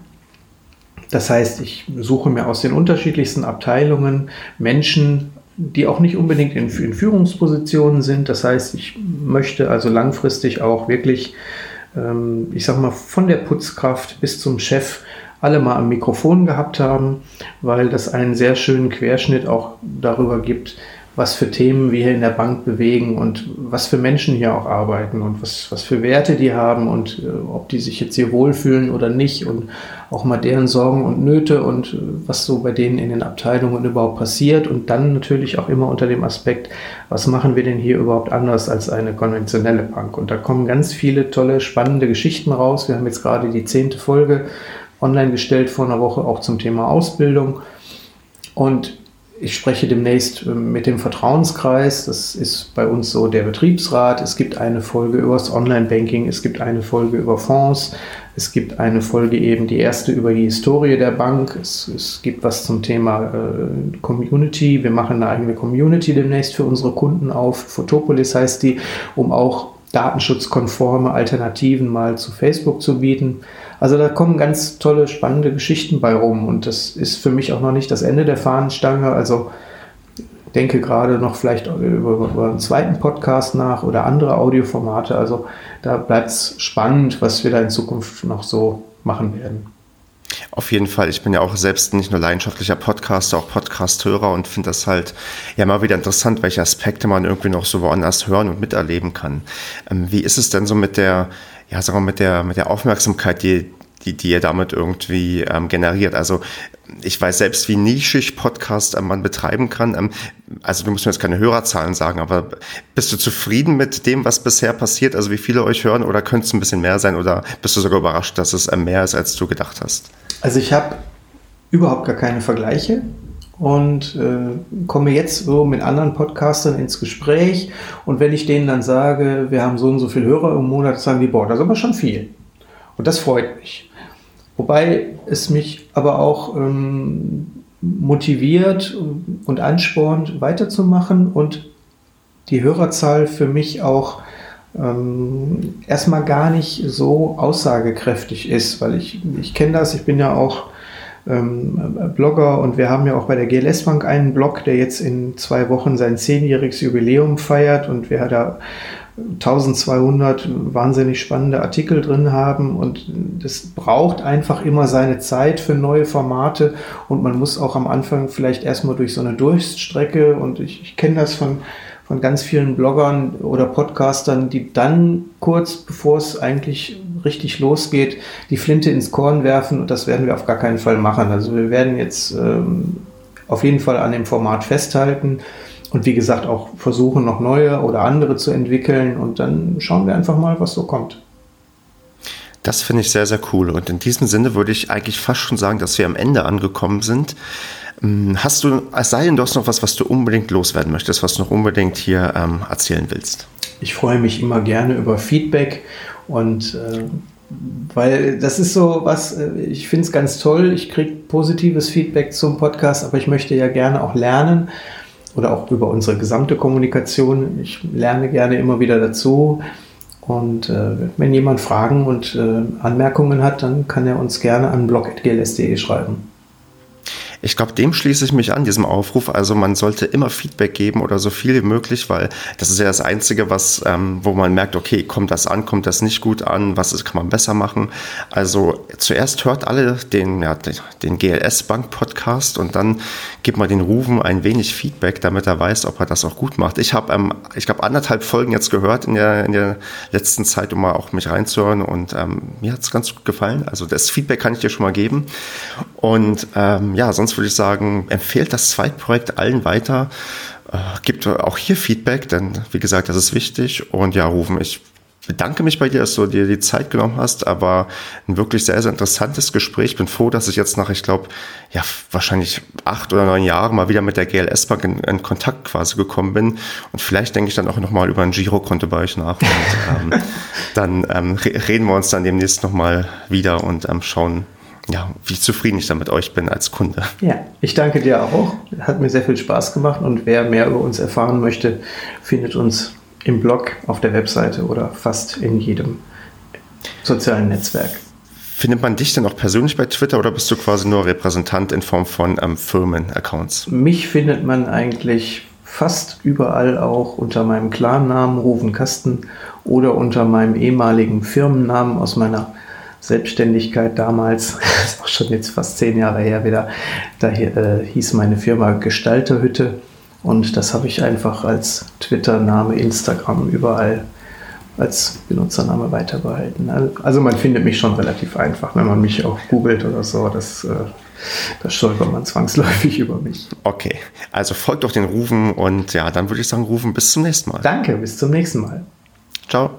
Das heißt, ich suche mir aus den unterschiedlichsten Abteilungen Menschen, die auch nicht unbedingt in, in Führungspositionen sind. Das heißt, ich möchte also langfristig auch wirklich ähm, ich sag mal, von der Putzkraft bis zum Chef alle mal am Mikrofon gehabt haben, weil das einen sehr schönen Querschnitt auch darüber gibt, was für Themen wir hier in der Bank bewegen und was für Menschen hier auch arbeiten und was, was für Werte die haben und äh, ob die sich jetzt hier wohlfühlen oder nicht und auch mal deren Sorgen und Nöte und äh, was so bei denen in den Abteilungen überhaupt passiert und dann natürlich auch immer unter dem Aspekt, was machen wir denn hier überhaupt anders als eine konventionelle Bank? Und da kommen ganz viele tolle, spannende Geschichten raus. Wir haben jetzt gerade die zehnte Folge online gestellt vor einer Woche auch zum Thema Ausbildung. Und ich spreche demnächst ähm, mit dem Vertrauenskreis. Das ist bei uns so der Betriebsrat. Es gibt eine Folge über das Online-Banking. Es gibt eine Folge über Fonds. Es gibt eine Folge eben, die erste über die Historie der Bank. Es, es gibt was zum Thema äh, Community. Wir machen eine eigene Community demnächst für unsere Kunden auf. Photopolis heißt die, um auch datenschutzkonforme Alternativen mal zu Facebook zu bieten. Also da kommen ganz tolle, spannende Geschichten bei rum und das ist für mich auch noch nicht das Ende der Fahnenstange. Also denke gerade noch vielleicht über, über einen zweiten Podcast nach oder andere Audioformate. Also da bleibt es spannend, was wir da in Zukunft noch so machen werden. Auf jeden Fall. Ich bin ja auch selbst nicht nur leidenschaftlicher Podcaster, auch Podcast-Hörer und finde das halt ja mal wieder interessant, welche Aspekte man irgendwie noch so woanders hören und miterleben kann. Ähm, wie ist es denn so mit der ja, sagen wir, mit der, mit der Aufmerksamkeit, die, die, die ihr damit irgendwie ähm, generiert. Also ich weiß selbst, wie nischig Podcast ähm, man betreiben kann. Ähm, also du musst mir jetzt keine Hörerzahlen sagen, aber bist du zufrieden mit dem, was bisher passiert? Also wie viele euch hören oder könnte es ein bisschen mehr sein oder bist du sogar überrascht, dass es ähm, mehr ist, als du gedacht hast? Also ich habe überhaupt gar keine Vergleiche und äh, komme jetzt so mit anderen Podcastern ins Gespräch. Und wenn ich denen dann sage, wir haben so und so viele Hörer im Monat, sagen die, boah, das ist aber schon viel. Und das freut mich. Wobei es mich aber auch ähm, motiviert und anspornt, weiterzumachen und die Hörerzahl für mich auch ähm, erstmal gar nicht so aussagekräftig ist, weil ich, ich kenne das, ich bin ja auch ähm, Blogger und wir haben ja auch bei der GLS Bank einen Blog, der jetzt in zwei Wochen sein zehnjähriges Jubiläum feiert und wir da 1200 wahnsinnig spannende Artikel drin haben und das braucht einfach immer seine Zeit für neue Formate und man muss auch am Anfang vielleicht erstmal durch so eine Durststrecke und ich, ich kenne das von von ganz vielen Bloggern oder Podcastern, die dann kurz bevor es eigentlich richtig losgeht, die Flinte ins Korn werfen. Und das werden wir auf gar keinen Fall machen. Also wir werden jetzt ähm, auf jeden Fall an dem Format festhalten und wie gesagt auch versuchen, noch neue oder andere zu entwickeln. Und dann schauen wir einfach mal, was so kommt. Das finde ich sehr, sehr cool. Und in diesem Sinne würde ich eigentlich fast schon sagen, dass wir am Ende angekommen sind. Hm, hast du, es sei denn, du hast noch was, was du unbedingt loswerden möchtest, was du noch unbedingt hier ähm, erzählen willst? Ich freue mich immer gerne über Feedback und äh, weil das ist so was, äh, ich finde es ganz toll, ich kriege positives Feedback zum Podcast, aber ich möchte ja gerne auch lernen oder auch über unsere gesamte Kommunikation. Ich lerne gerne immer wieder dazu. Und äh, wenn jemand Fragen und äh, Anmerkungen hat, dann kann er uns gerne an blog.gls.de schreiben. Ich glaube, dem schließe ich mich an, diesem Aufruf. Also man sollte immer Feedback geben oder so viel wie möglich, weil das ist ja das Einzige, was, ähm, wo man merkt, okay, kommt das an, kommt das nicht gut an, was ist, kann man besser machen. Also zuerst hört alle den, ja, den GLS Bank Podcast und dann gibt man den Rufen ein wenig Feedback, damit er weiß, ob er das auch gut macht. Ich habe, ähm, ich glaube, anderthalb Folgen jetzt gehört in der, in der letzten Zeit, um mal auch mich reinzuhören und ähm, mir hat es ganz gut gefallen. Also das Feedback kann ich dir schon mal geben. Und ähm, ja, sonst würde ich sagen, empfehlt das Zweitprojekt allen weiter. Äh, gibt auch hier Feedback, denn wie gesagt, das ist wichtig. Und ja, Rufen, ich bedanke mich bei dir, dass du dir die Zeit genommen hast, aber ein wirklich sehr, sehr interessantes Gespräch. Bin froh, dass ich jetzt nach, ich glaube, ja, wahrscheinlich acht oder neun Jahren mal wieder mit der GLS Bank in, in Kontakt quasi gekommen bin. Und vielleicht denke ich dann auch nochmal über ein Girokonto bei euch nach. Und ähm, dann ähm, reden wir uns dann demnächst nochmal wieder und ähm, schauen, ja, wie zufrieden ich dann mit euch bin als Kunde. Ja, ich danke dir auch. Hat mir sehr viel Spaß gemacht und wer mehr über uns erfahren möchte, findet uns im Blog, auf der Webseite oder fast in jedem sozialen Netzwerk. Findet man dich denn auch persönlich bei Twitter oder bist du quasi nur Repräsentant in Form von ähm, Firmen-Accounts? Mich findet man eigentlich fast überall auch unter meinem Klarnamen Rufen Kasten oder unter meinem ehemaligen Firmennamen aus meiner Selbstständigkeit damals, das ist auch schon jetzt fast zehn Jahre her wieder, da äh, hieß meine Firma Gestalterhütte und das habe ich einfach als Twitter-Name, Instagram überall als Benutzername weiterbehalten. Also man findet mich schon relativ einfach, wenn man mich auch googelt oder so. Das, äh, das stolpert man zwangsläufig über mich. Okay, also folgt doch den Rufen und ja, dann würde ich sagen, Rufen bis zum nächsten Mal. Danke, bis zum nächsten Mal. Ciao.